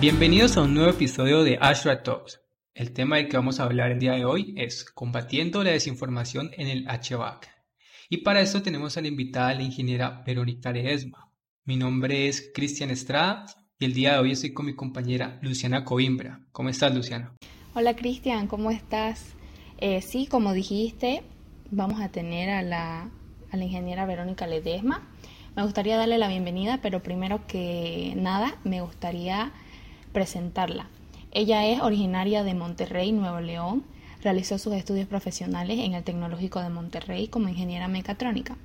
Bienvenidos a un nuevo episodio de Ashra Talks. El tema del que vamos a hablar el día de hoy es combatiendo la desinformación en el HVAC. Y para eso tenemos a la invitada, la ingeniera Verónica Ledesma. Mi nombre es Cristian Estrada y el día de hoy estoy con mi compañera Luciana Coimbra. ¿Cómo estás, Luciana? Hola, Cristian, ¿cómo estás? Eh, sí, como dijiste, vamos a tener a la, a la ingeniera Verónica Ledesma. Me gustaría darle la bienvenida, pero primero que nada, me gustaría presentarla. Ella es originaria de Monterrey, Nuevo León. Realizó sus estudios profesionales en el Tecnológico de Monterrey como ingeniera mecatrónica.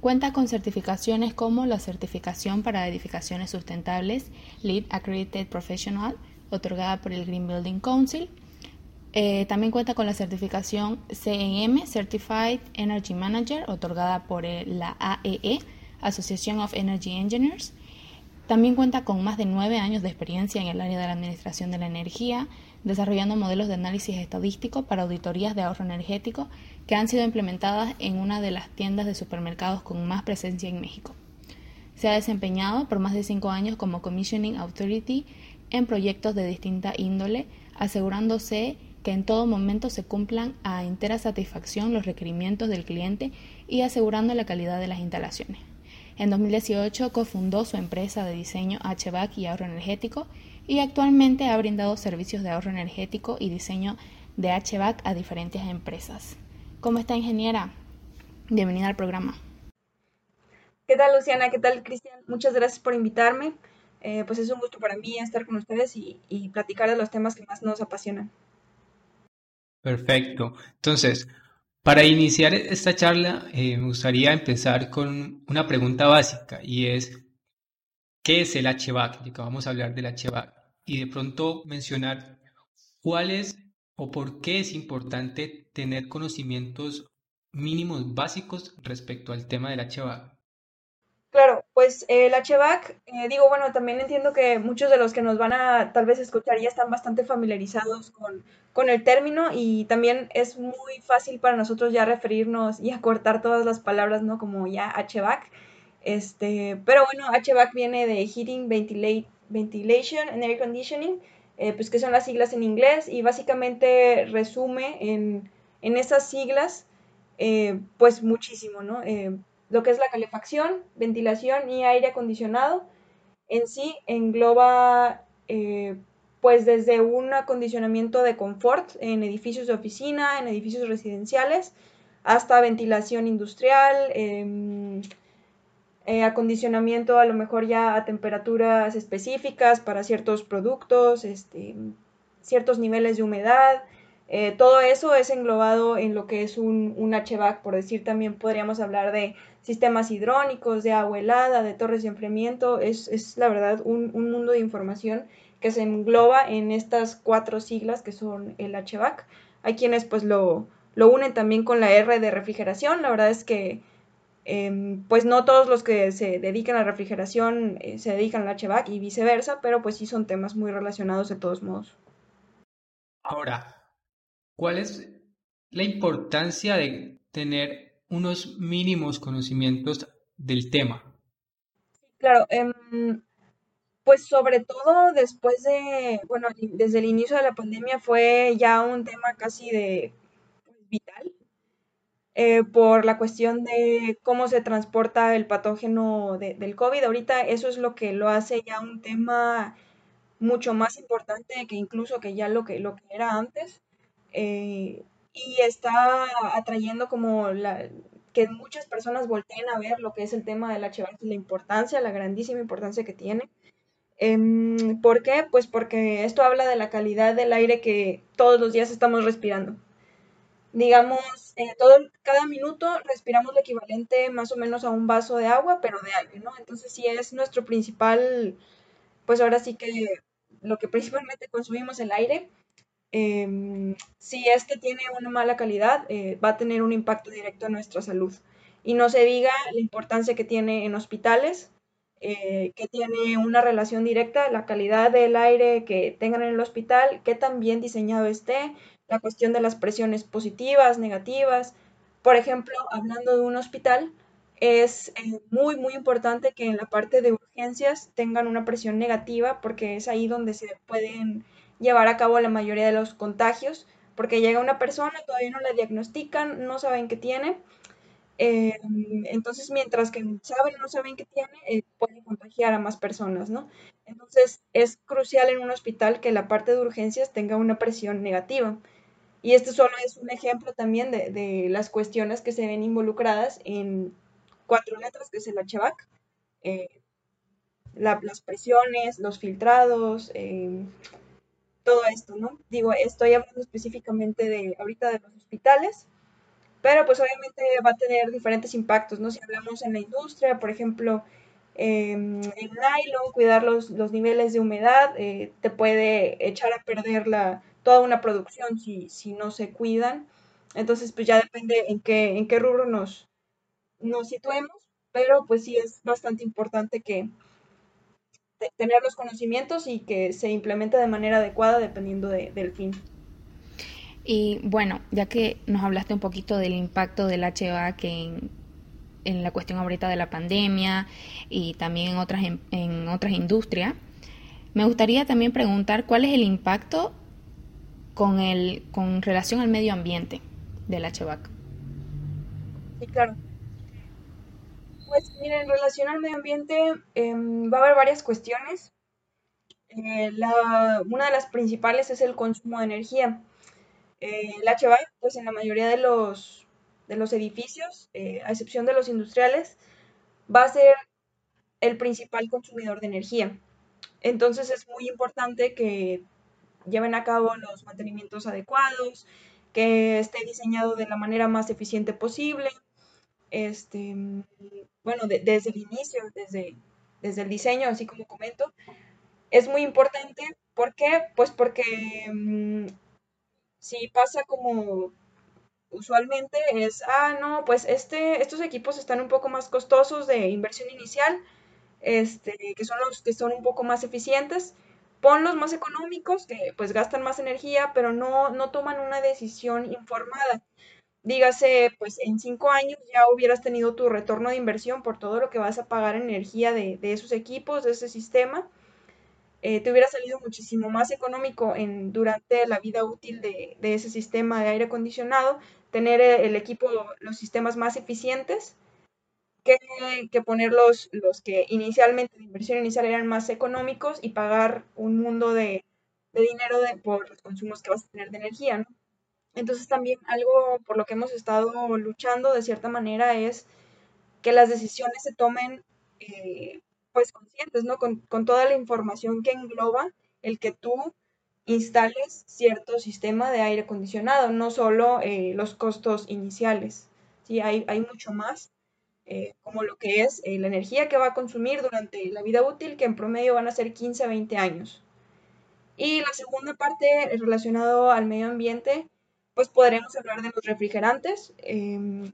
Cuenta con certificaciones como la certificación para edificaciones sustentables Lead Accredited Professional, otorgada por el Green Building Council. Eh, también cuenta con la certificación CNM, Certified Energy Manager, otorgada por la AEE, e, Association of Energy Engineers. También cuenta con más de nueve años de experiencia en el área de la administración de la energía, desarrollando modelos de análisis estadístico para auditorías de ahorro energético que han sido implementadas en una de las tiendas de supermercados con más presencia en México. Se ha desempeñado por más de cinco años como Commissioning Authority en proyectos de distinta índole, asegurándose que en todo momento se cumplan a entera satisfacción los requerimientos del cliente y asegurando la calidad de las instalaciones. En 2018 cofundó su empresa de diseño HVAC y ahorro energético y actualmente ha brindado servicios de ahorro energético y diseño de HVAC a diferentes empresas. ¿Cómo está, ingeniera? Bienvenida al programa. ¿Qué tal, Luciana? ¿Qué tal, Cristian? Muchas gracias por invitarme. Eh, pues es un gusto para mí estar con ustedes y, y platicar de los temas que más nos apasionan. Perfecto. Entonces, para iniciar esta charla, eh, me gustaría empezar con una pregunta básica y es, ¿qué es el HVAC? Y que vamos a hablar del HVAC. Y de pronto mencionar cuál es o por qué es importante tener conocimientos mínimos básicos respecto al tema del HVAC. Pues el HVAC, eh, digo, bueno, también entiendo que muchos de los que nos van a tal vez escuchar ya están bastante familiarizados con, con el término y también es muy fácil para nosotros ya referirnos y acortar todas las palabras, ¿no? Como ya HVAC. Este, pero bueno, HVAC viene de Heating, Ventilation and Air Conditioning, eh, pues que son las siglas en inglés y básicamente resume en, en esas siglas eh, pues muchísimo, ¿no? Lo que es la calefacción, ventilación y aire acondicionado. En sí engloba eh, pues desde un acondicionamiento de confort en edificios de oficina, en edificios residenciales, hasta ventilación industrial, em, eh, acondicionamiento a lo mejor ya a temperaturas específicas para ciertos productos, este, ciertos niveles de humedad, eh, todo eso es englobado en lo que es un, un, HVAC, por decir también podríamos hablar de sistemas hidrónicos, de agua helada, de torres de enfriamiento, es, es la verdad un, un, mundo de información que se engloba en estas cuatro siglas que son el HVAC. Hay quienes pues lo, lo unen también con la R de refrigeración, la verdad es que em, pues no todos los que se dedican a refrigeración eh, se dedican al HVAC y viceversa, pero pues sí son temas muy relacionados de todos modos. Ahora, ¿Cuál es la importancia de tener unos mínimos conocimientos del tema? Claro, em, pues sobre todo después de, bueno, desde el inicio de la pandemia fue ya un tema casi de pues, vital eh, por la cuestión de cómo se transporta el patógeno del COVID. Ahorita eso es lo que lo hace ya un tema mucho más importante que incluso que ya lo que, lo que era antes. Eh, y está atrayendo como la, que muchas personas volteen a ver lo que es el tema del HVAC y la importancia, la grandísima importancia que tiene. Em, ¿Por qué? Pues porque esto habla de la calidad del aire que todos los días estamos respirando. Digamos, eh, todo, cada minuto respiramos lo equivalente más o menos a un vaso de agua, pero de aire, ¿no? Entonces, si es nuestro principal, pues ahora sí que lo que principalmente consumimos el aire, Em, si es que tiene una mala calidad, eh, va a tener un impacto directo en nuestra salud. Y no se diga la importancia que tiene en hospitales, eh, que tiene una relación directa, la calidad del aire que tengan en el hospital, que tan bien diseñado esté, la cuestión de las presiones positivas, negativas. Por ejemplo, hablando de un hospital, es eh, muy, muy importante que en la parte de urgencias tengan una presión negativa porque es ahí donde se pueden llevar a cabo la mayoría de los contagios, porque llega una persona, todavía no la diagnostican, no saben qué tiene, eh, entonces mientras que saben o no saben qué tiene, eh, pueden contagiar a más personas, ¿no? Entonces es crucial en un hospital que la parte de urgencias tenga una presión negativa. Y este solo es un ejemplo también de, de las cuestiones que se ven involucradas en cuatro letras, que es el HVAC, eh, las presiones, los filtrados, eh, todo esto, ¿no? Digo, estoy hablando específicamente de ahorita de los hospitales, pero pues obviamente va a tener diferentes impactos, ¿no? Si hablamos en la industria, por ejemplo, eh, en nylon, cuidar los, los niveles de humedad, eh, te puede echar a perder la, toda una producción si, si no se cuidan. Entonces, pues ya depende en qué, en qué rubro nos, nos situemos, pero pues sí es bastante importante que tener los conocimientos y que se implemente de manera adecuada dependiendo de, del fin. Y bueno, ya que nos hablaste un poquito del impacto del HVAC en, en la cuestión ahorita de la pandemia y también en otras, en, en otras industrias, me gustaría también preguntar cuál es el impacto con, el, con relación al medio ambiente del HVAC. Sí, claro. Pues mira, en relación al medio ambiente em, va a haber varias cuestiones. Eh, la, una de las principales es el consumo de energía. Eh, el HVAC, pues en la mayoría de los, de los edificios, eh, a excepción de los industriales, va a ser el principal consumidor de energía. Entonces es muy importante que lleven a cabo los mantenimientos adecuados, que esté diseñado de la manera más eficiente posible, este, bueno, desde el inicio, desde, desde el diseño, así como comento, es muy importante. ¿Por qué? Pues porque mm, si pasa como usualmente es, ah, no, pues este, estos equipos están un poco más costosos de inversión inicial, este, que son los que son un poco más eficientes, ponlos más económicos, que pues gastan más energía, pero no, no toman una decisión informada dígase, pues en cinco años ya hubieras tenido tu retorno de inversión por todo lo que vas a pagar en energía de, esos equipos, de ese sistema. Eh, te hubiera salido muchísimo más económico en, durante la vida útil de, ese sistema de aire acondicionado, tener eh, el equipo, los sistemas más eficientes, que, poner los, los que inicialmente, la inversión inicial eran más económicos y pagar un mundo de, de dinero de, por los consumos que vas a tener de energía, ¿no? Entonces también algo por lo que hemos estado luchando de cierta manera es que las decisiones se tomen eh, pues conscientes, ¿no? Con, toda la información que engloba el que tú instales cierto sistema de aire acondicionado, no solo eh, los costos iniciales, ¿sí? Hay, hay mucho más, eh, como lo que es la energía que va a consumir durante la vida útil, que en promedio van a ser 15 a 20 años. Y la segunda parte relacionado al medio ambiente, pues podremos hablar de los refrigerantes, em,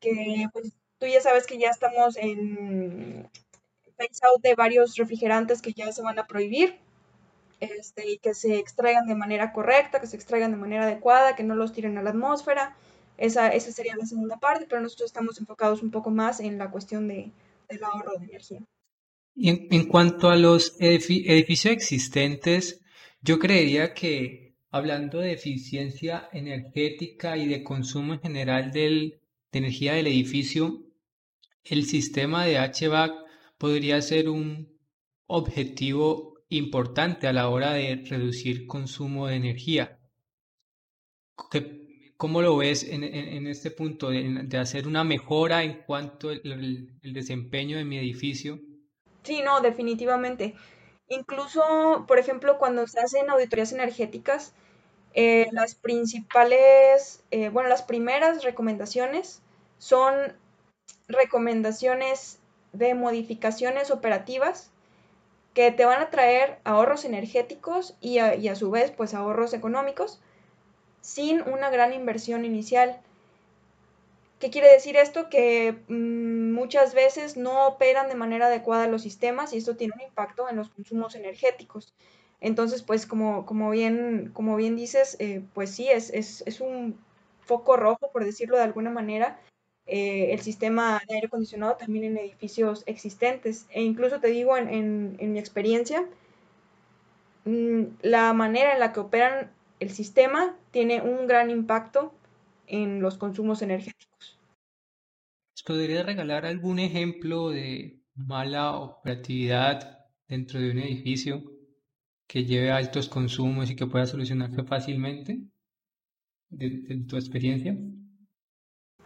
que pues tú ya sabes que ya estamos en phase out de varios refrigerantes que ya se van a prohibir. Este, y que se extraigan de manera correcta, que se extraigan de manera adecuada, que no los tiren a la atmósfera. Esa, esa sería la segunda parte, pero nosotros estamos enfocados un poco más en la cuestión de, del ahorro de energía. Y en, en cuanto a los edificios existentes, yo creería que Hablando de eficiencia energética y de consumo en general de energía del edificio, el sistema de HVAC podría ser un objetivo importante a la hora de reducir consumo de energía. ¿Cómo lo ves en, este punto de, hacer una mejora en cuanto al desempeño de mi edificio? Sí, no, definitivamente. Incluso, por ejemplo, cuando se hacen auditorías energéticas, eh, las principales, eh, bueno, las primeras recomendaciones son recomendaciones de modificaciones operativas que te van a traer ahorros energéticos y a, su vez pues ahorros económicos sin una gran inversión inicial. ¿Qué quiere decir esto? Que mm, muchas veces no operan de manera adecuada los sistemas y esto tiene un impacto en los consumos energéticos. Entonces, pues como, como, bien, como bien dices, eh, pues sí, es, es, es, un foco rojo, por decirlo de alguna manera, eh, el sistema de aire acondicionado también en edificios existentes. E incluso te digo, en, mi experiencia, mm, la manera en la que operan el sistema tiene un gran impacto en los consumos energéticos. ¿Podría regalar algún ejemplo de mala operatividad dentro de un edificio que lleve a altos consumos y que pueda solucionarse fácilmente? de tu experiencia?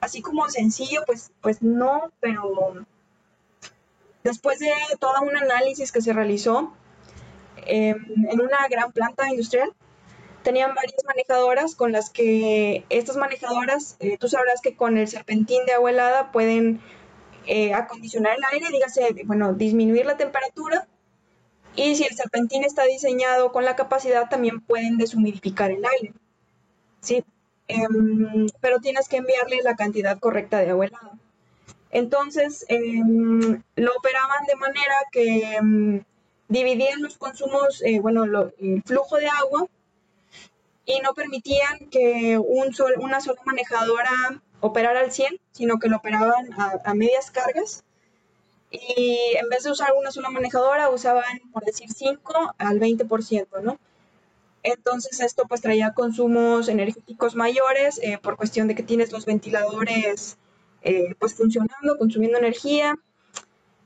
así como sencillo, pues, pues no, pero después de todo un análisis que se realizó em, en una gran planta industrial, tenían varias manejadoras con las que estas manejadoras, eh, tú sabrás que con el serpentín de agua helada pueden eh, acondicionar el aire, dígase, bueno, disminuir la temperatura. Y si el serpentín está diseñado con la capacidad, también pueden deshumidificar el aire. ¿sí? Em, pero tienes que enviarle la cantidad correcta de agua helada. Entonces, em, lo operaban de manera que em, dividían los consumos, eh, bueno, el flujo de agua y no permitían que un una sola manejadora operara al 100, sino que lo operaban a medias cargas. Y en vez de usar una sola manejadora, usaban, por decir, 5 al 20%, ¿no? Entonces esto pues traía consumos energéticos mayores eh, por cuestión de que tienes los ventiladores eh, pues funcionando, consumiendo energía.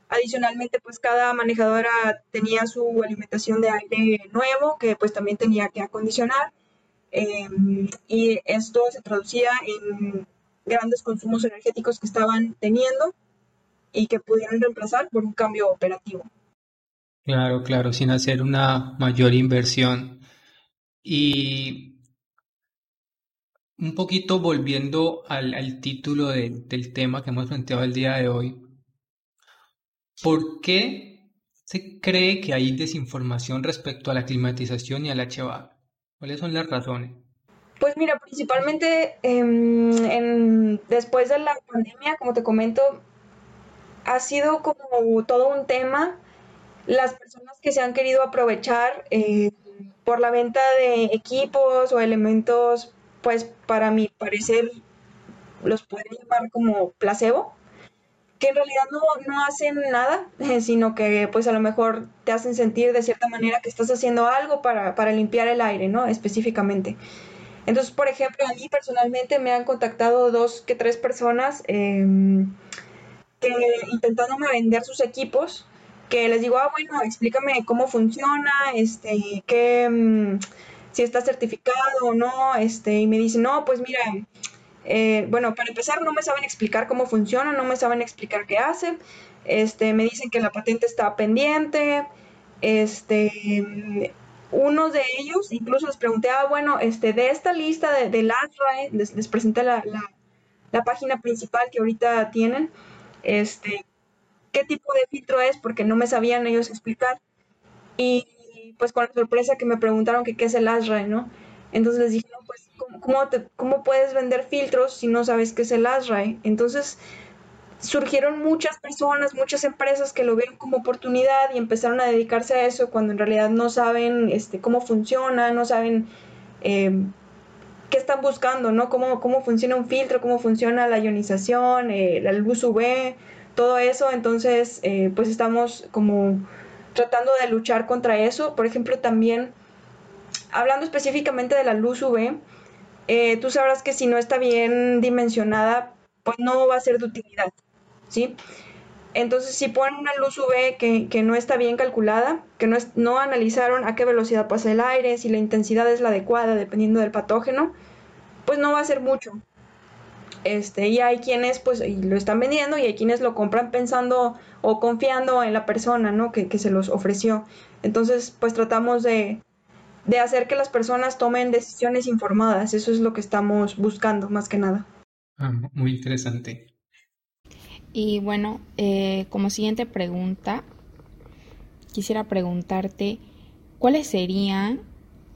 Adicionalmente pues cada manejadora tenía su alimentación de aire nuevo que pues también tenía que acondicionar em, y esto se traducía en grandes consumos energéticos que estaban teniendo y que pudieron reemplazar por un cambio operativo. Claro, claro, sin hacer una mayor inversión y un poquito volviendo al, título del tema que hemos planteado el día de hoy, ¿por qué se cree que hay desinformación respecto a la climatización y al HVAC? ¿Cuáles son las razones? Pues mira, principalmente em, después de la pandemia, como te comento, ha sido como todo un tema. Las personas que se han querido aprovechar eh, por la venta de equipos o elementos, pues para mi parecer los pueden llamar como placebo, que en realidad no, no hacen nada, sino que pues a lo mejor te hacen sentir de cierta manera que estás haciendo algo para, para limpiar el aire, ¿no? Específicamente. Entonces, por ejemplo, a mí personalmente me han contactado dos que tres personas em, que intentándome vender sus equipos que les digo, ah, bueno, explícame cómo funciona, este, qué, mm, si está certificado o no, este, y me dicen, no, pues mira, eh, bueno, para empezar no me saben explicar cómo funciona, no me saben explicar qué hace, este, me dicen que la patente está pendiente, este, unos de ellos, incluso les pregunté, ah, bueno, este, de esta lista de, de les, les, presenté la, la, la, página principal que ahorita tienen, este, qué tipo de filtro es porque no me sabían ellos explicar. Y pues con la sorpresa que me preguntaron que qué es el ASRAE, ¿no? Entonces les dije, no, pues, ¿cómo, ¿cómo, puedes vender filtros si no sabes qué es el ASRAE? Entonces surgieron muchas personas, muchas empresas que lo vieron como oportunidad y empezaron a dedicarse a eso cuando en realidad no saben este, cómo funciona, no saben eh, qué están buscando, ¿no? Cómo, cómo funciona un filtro, cómo funciona la ionización, eh, la luz UV, todo eso, entonces eh, pues estamos como tratando de luchar contra eso. Por ejemplo, también hablando específicamente de la luz UV, eh, tú sabrás que si no está bien dimensionada, pues no va a ser de utilidad, ¿sí? Entonces, si ponen una luz UV que, no está bien calculada, que no, no analizaron a qué velocidad pasa el aire, si la intensidad es la adecuada dependiendo del patógeno, pues no va a ser mucho. Este, y hay quienes pues lo están vendiendo y hay quienes lo compran pensando o confiando en la persona, ¿no? Que, se los ofreció. Entonces, pues tratamos de, hacer que las personas tomen decisiones informadas. Eso es lo que estamos buscando, más que nada. Ah, muy interesante. Y bueno, eh, como siguiente pregunta, quisiera preguntarte, ¿cuáles serían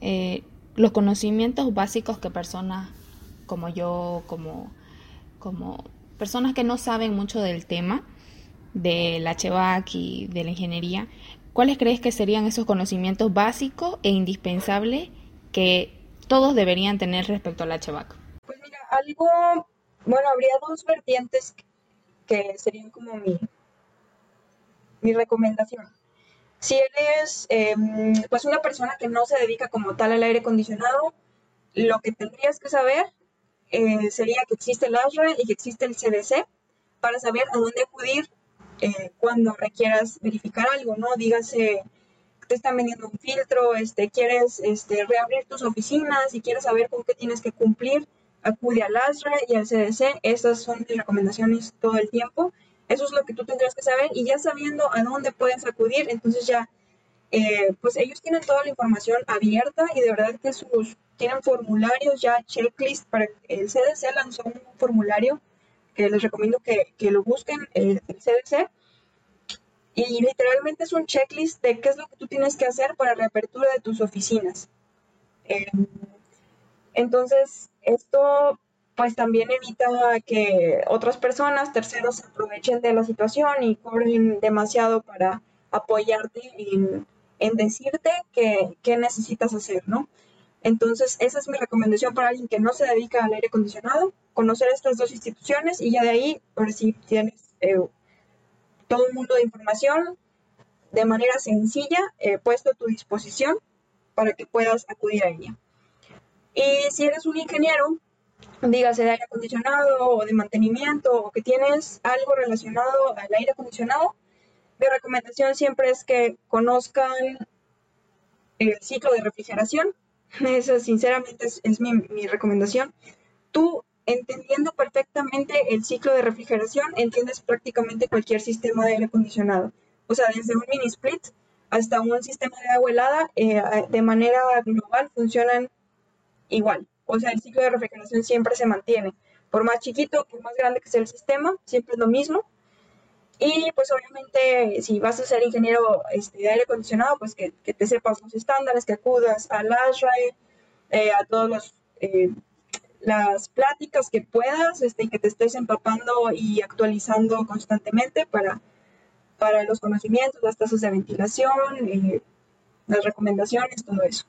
eh, los conocimientos básicos que personas como yo, como como personas que no saben mucho del tema del HVAC y de la ingeniería, ¿cuáles crees que serían esos conocimientos básicos e indispensables que todos deberían tener respecto al HVAC? Pues mira, algo bueno, habría dos vertientes que serían como mi, mi recomendación. Si eres em, pues una persona que no se dedica como tal al aire acondicionado, lo que tendrías que saber eh, sería que existe el ASRA y que existe el CDC para saber a dónde acudir eh, cuando requieras verificar algo, ¿no? Dígase, te están vendiendo un filtro, este, quieres este, reabrir tus oficinas y quieres saber con qué tienes que cumplir, acude al ASRA y al CDC. Esas son mis recomendaciones todo el tiempo. Eso es lo que tú tendrías que saber y ya sabiendo a dónde puedes acudir, entonces ya, eh, pues ellos tienen toda la información abierta y de verdad que sus, tienen formularios ya, checklist, para el CDC lanzó un formulario que les recomiendo que, lo busquen, el, CDC, y literalmente es un checklist de qué es lo que tú tienes que hacer para reapertura de tus oficinas. Em, entonces, esto pues también evita que otras personas, terceros, se aprovechen de la situación y cobren demasiado para apoyarte en, decirte qué necesitas hacer, ¿no? Entonces, esa es mi recomendación para alguien que no se dedica al aire acondicionado, conocer estas dos instituciones y ya de ahí, por si tienes eh, todo un mundo de información de manera sencilla eh, puesto a tu disposición para que puedas acudir a ella. Y si eres un ingeniero, dígase de aire acondicionado o de mantenimiento o que tienes algo relacionado al aire acondicionado, mi recomendación siempre es que conozcan el ciclo de refrigeración. Esa sinceramente es, mi, mi, recomendación. Tú, entendiendo perfectamente el ciclo de refrigeración, entiendes prácticamente cualquier sistema de aire acondicionado. O sea, desde un mini split hasta un sistema de agua helada, eh, de manera global funcionan igual. O sea, el ciclo de refrigeración siempre se mantiene. Por más chiquito, por más grande que sea el sistema, siempre es lo mismo. Y pues obviamente si vas a ser ingeniero este, de aire acondicionado, pues que, te sepas los estándares, que acudas al ASRAE, eh, a todas eh, las pláticas que puedas, este, y que te estés empapando y actualizando constantemente para, para los conocimientos, las tasas de ventilación, eh, las recomendaciones, todo eso.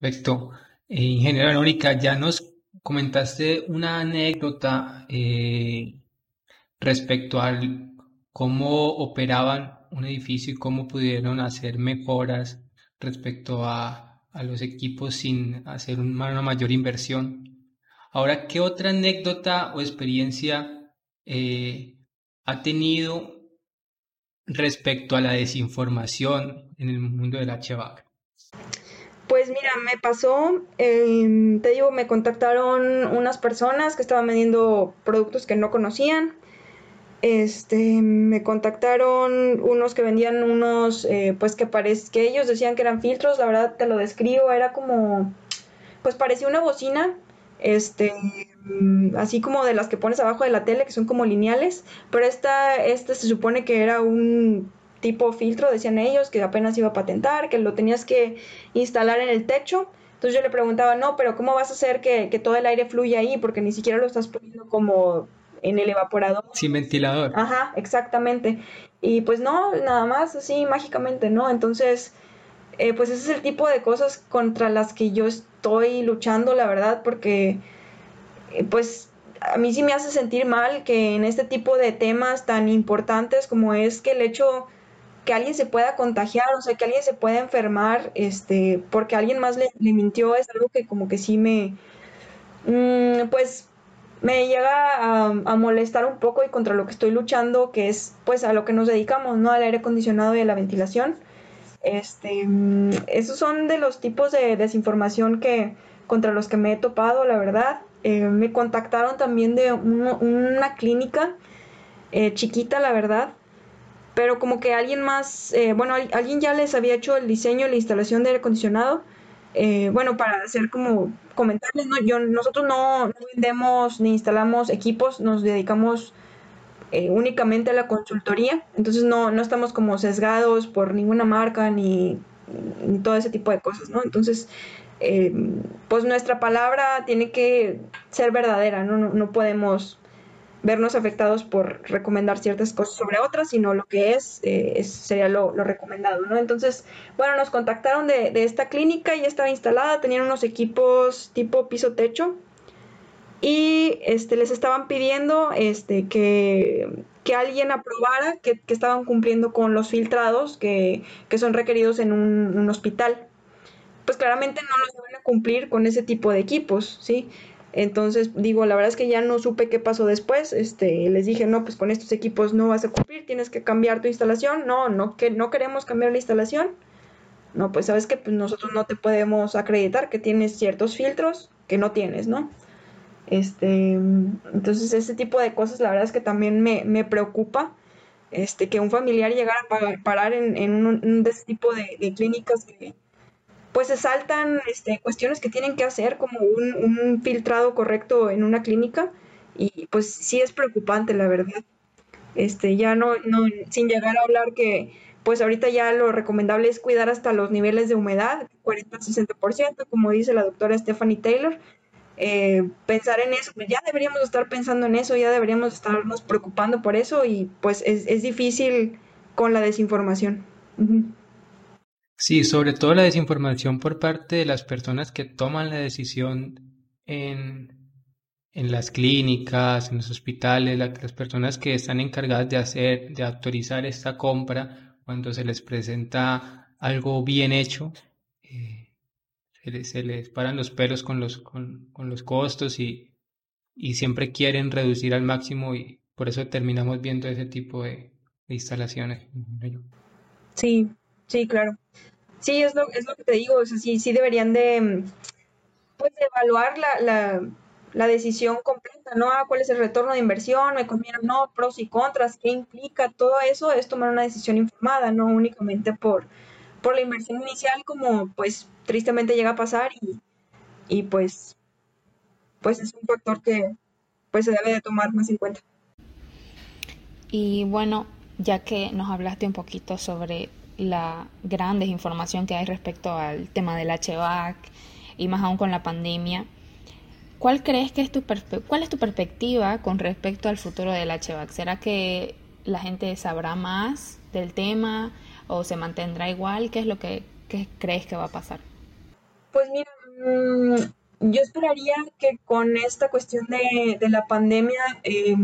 Perfecto. Eh, ingeniera Verónica, ya nos comentaste una anécdota eh, respecto al cómo operaban un edificio y cómo pudieron hacer mejoras respecto a, a los equipos sin hacer una mayor inversión. Ahora, ¿qué otra anécdota o experiencia eh, ha tenido respecto a la desinformación en el mundo del HVAC? Pues mira, me pasó, em, te digo, me contactaron unas personas que estaban vendiendo productos que no conocían. Este, me contactaron unos que vendían unos, eh, pues que parece que ellos decían que eran filtros, la verdad te lo describo, era como, pues parecía una bocina, este, así como de las que pones abajo de la tele, que son como lineales, pero esta, esta se supone que era un tipo filtro, decían ellos, que apenas iba a patentar, que lo tenías que instalar en el techo. Entonces yo le preguntaba, no, pero ¿cómo vas a hacer que, todo el aire fluya ahí? Porque ni siquiera lo estás poniendo como en el evaporador. Sin ventilador. Ajá, exactamente. Y pues no, nada más así mágicamente, ¿no? Entonces, eh, pues ese es el tipo de cosas contra las que yo estoy luchando, la verdad, porque eh, pues a mí sí me hace sentir mal que en este tipo de temas tan importantes como es que el hecho que alguien se pueda contagiar, o sea, que alguien se pueda enfermar, este, porque alguien más le, mintió, es algo que como que sí me, mm, pues, me llega a, molestar un poco y contra lo que estoy luchando, que es, pues, a lo que nos dedicamos, ¿no? Al aire acondicionado y a la ventilación. Este, mm, esos son de los tipos de desinformación que, contra los que me he topado, la verdad. Eh, me contactaron también de una clínica eh, chiquita, la verdad, pero como que alguien más, eh, bueno, alguien ya les había hecho el diseño la instalación de aire acondicionado. Eh, bueno, para hacer como comentarles, ¿no? Yo, nosotros no, vendemos ni instalamos equipos, nos dedicamos eh, únicamente a la consultoría, entonces no, no estamos como sesgados por ninguna marca ni, ni todo ese tipo de cosas, ¿no? Entonces, pues nuestra palabra tiene que ser verdadera, ¿no? No, no podemos vernos afectados por recomendar ciertas cosas sobre otras, sino lo que es, eh, sería lo, recomendado, ¿no? Entonces, bueno, nos contactaron de, esta clínica, ya estaba instalada, tenían unos equipos tipo piso-techo, y este, les estaban pidiendo este, que, que alguien aprobara que, que, estaban cumpliendo con los filtrados que, que son requeridos en un, un, hospital. Pues claramente no los van a cumplir con ese tipo de equipos, ¿sí? Entonces, digo, la verdad es que ya no supe qué pasó después. Este, les dije, no, pues con estos equipos no vas a cumplir, tienes que cambiar tu instalación. No, no, que no queremos cambiar la instalación. No, pues sabes que pues, nosotros no te podemos acreditar que tienes ciertos filtros que no tienes, ¿no? Este, entonces ese tipo de cosas la verdad es que también me, me preocupa. Este, que un familiar llegara a parar en, en un, de ese tipo de, de, clínicas que pues se saltan este, cuestiones que tienen que hacer como un, filtrado correcto en una clínica y pues sí es preocupante la verdad. Este, ya no, no, sin llegar a hablar que pues ahorita ya lo recomendable es cuidar hasta los niveles de humedad, 40-60%, como dice la doctora Stephanie Taylor, eh, pensar en eso, ya deberíamos estar pensando en eso, ya deberíamos estarnos preocupando por eso y pues es, es difícil con la desinformación. Sí, sobre todo la desinformación por parte de las personas que toman la decisión en, en las clínicas, en los hospitales, las personas que están encargadas de hacer, de autorizar esta compra cuando se les presenta algo bien hecho. Eh, se les, paran los pelos con los, con, con los costos y, y, siempre quieren reducir al máximo y por eso terminamos viendo ese tipo de, de instalaciones. Sí, sí, claro. Sí, es lo, es lo que te digo, o sí, deberían de, pues, de evaluar la, la, la decisión completa, ¿no? Ah, ¿Cuál es el retorno de inversión? ¿Me no? ¿Pros y contras? ¿Qué implica? Todo eso es tomar una decisión informada, no únicamente por, por la inversión inicial, como pues tristemente llega a pasar y, y pues, pues es un factor que pues se debe de tomar más en cuenta. Y bueno, ya que nos hablaste un poquito sobre la gran desinformación que hay respecto al tema del HVAC y más aún con la pandemia, ¿cuál crees que es tu cuál es tu perspectiva con respecto al futuro del HVAC? ¿Será que la gente sabrá más del tema o se mantendrá igual? ¿Qué es lo que, crees que va a pasar? Pues mira, mm, yo esperaría que con esta cuestión de, la pandemia eh,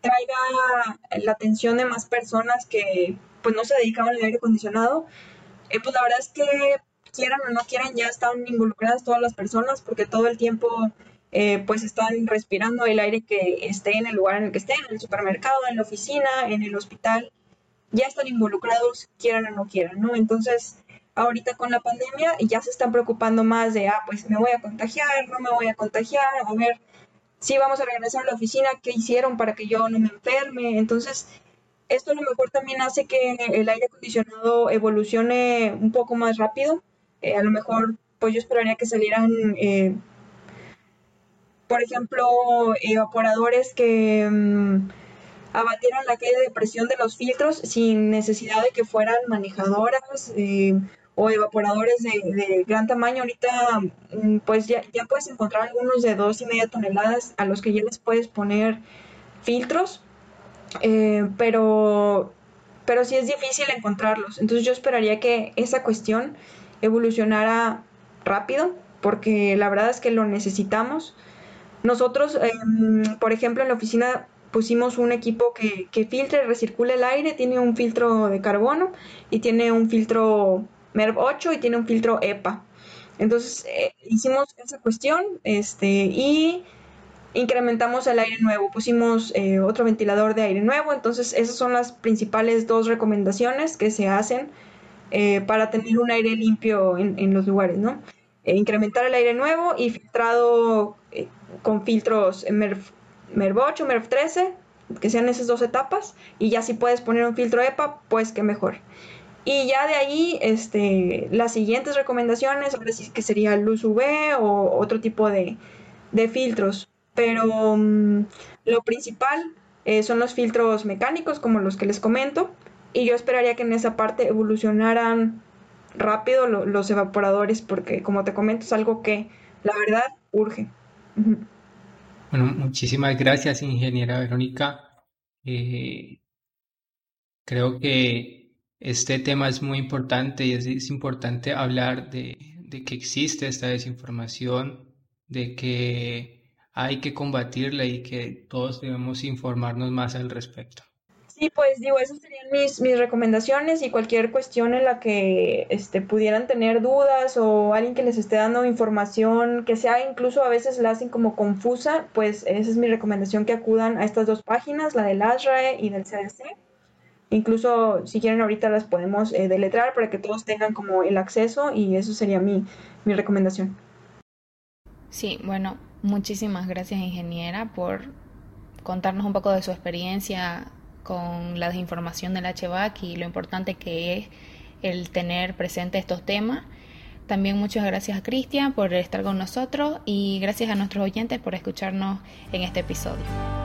traiga la atención de más personas que pues no se dedicaban al aire acondicionado. Eh, pues la verdad es que quieran o no quieran ya están involucradas todas las personas porque todo el tiempo eh, pues están respirando el aire que esté en el lugar en el que estén, en el supermercado, en la oficina, en el hospital, ya están involucrados, quieran o no quieran, ¿no? Entonces, ahorita con la pandemia ya se están preocupando más de, ah, pues me voy a contagiar, no me voy a contagiar, a ver si vamos a regresar a la oficina, qué hicieron para que yo no me enferme. Entonces, esto a lo mejor también hace que el aire acondicionado evolucione un poco más rápido. Eh, a lo mejor, pues yo esperaría que salieran, eh, por ejemplo, evaporadores que... Mm, abatieran la caída de presión de los filtros sin necesidad de que fueran manejadoras eh, o evaporadores de, gran tamaño. Ahorita, mm, pues ya, ya puedes encontrar algunos de dos y media toneladas a los que ya les puedes poner filtros, eh, pero, pero sí es difícil encontrarlos. Entonces yo esperaría que esa cuestión evolucionara rápido, porque la verdad es que lo necesitamos. Nosotros, em, por ejemplo, en la oficina pusimos un equipo que, que filtre y recircule el aire, tiene un filtro de carbono y tiene un filtro MERV 8 y tiene un filtro EPA. Entonces eh, hicimos esa cuestión este, y incrementamos el aire nuevo, pusimos eh, otro ventilador de aire nuevo, entonces esas son las principales dos recomendaciones que se hacen eh, para tener un aire limpio en, en los lugares, ¿no? incrementar el aire nuevo y filtrado con filtros MERV MERV 8, MERV 13, que sean esas dos etapas, y ya si puedes poner un filtro EPA, pues que mejor. Y ya de ahí, este, las siguientes recomendaciones, ahora sí que sería luz UV o otro tipo de, de filtros. Pero mm, lo principal eh, son los filtros mecánicos, como los que les comento. Y yo esperaría que en esa parte evolucionaran rápido los evaporadores, porque como te comento, es algo que la verdad urge. Bueno, muchísimas gracias, ingeniera Verónica. Eh, creo que este tema es muy importante y es, importante hablar de, que existe esta desinformación, de que hay que combatirla y que todos debemos informarnos más al respecto. Sí, pues digo, esas serían mis, mis recomendaciones y cualquier cuestión en la que este, pudieran tener dudas o alguien que les esté dando información que sea incluso a veces la hacen como confusa, pues esa es mi recomendación que acudan a estas dos páginas, la del ASRAE y del CDC. Incluso si quieren ahorita las podemos eh, deletrar para que todos tengan como el acceso y eso sería mi, mi recomendación. Sí, bueno, muchísimas gracias ingeniera por contarnos un poco de su experiencia con la desinformación del HVAC y lo importante que es el tener presente estos temas. También muchas gracias a Cristian por estar con nosotros y gracias a nuestros oyentes por escucharnos en este episodio.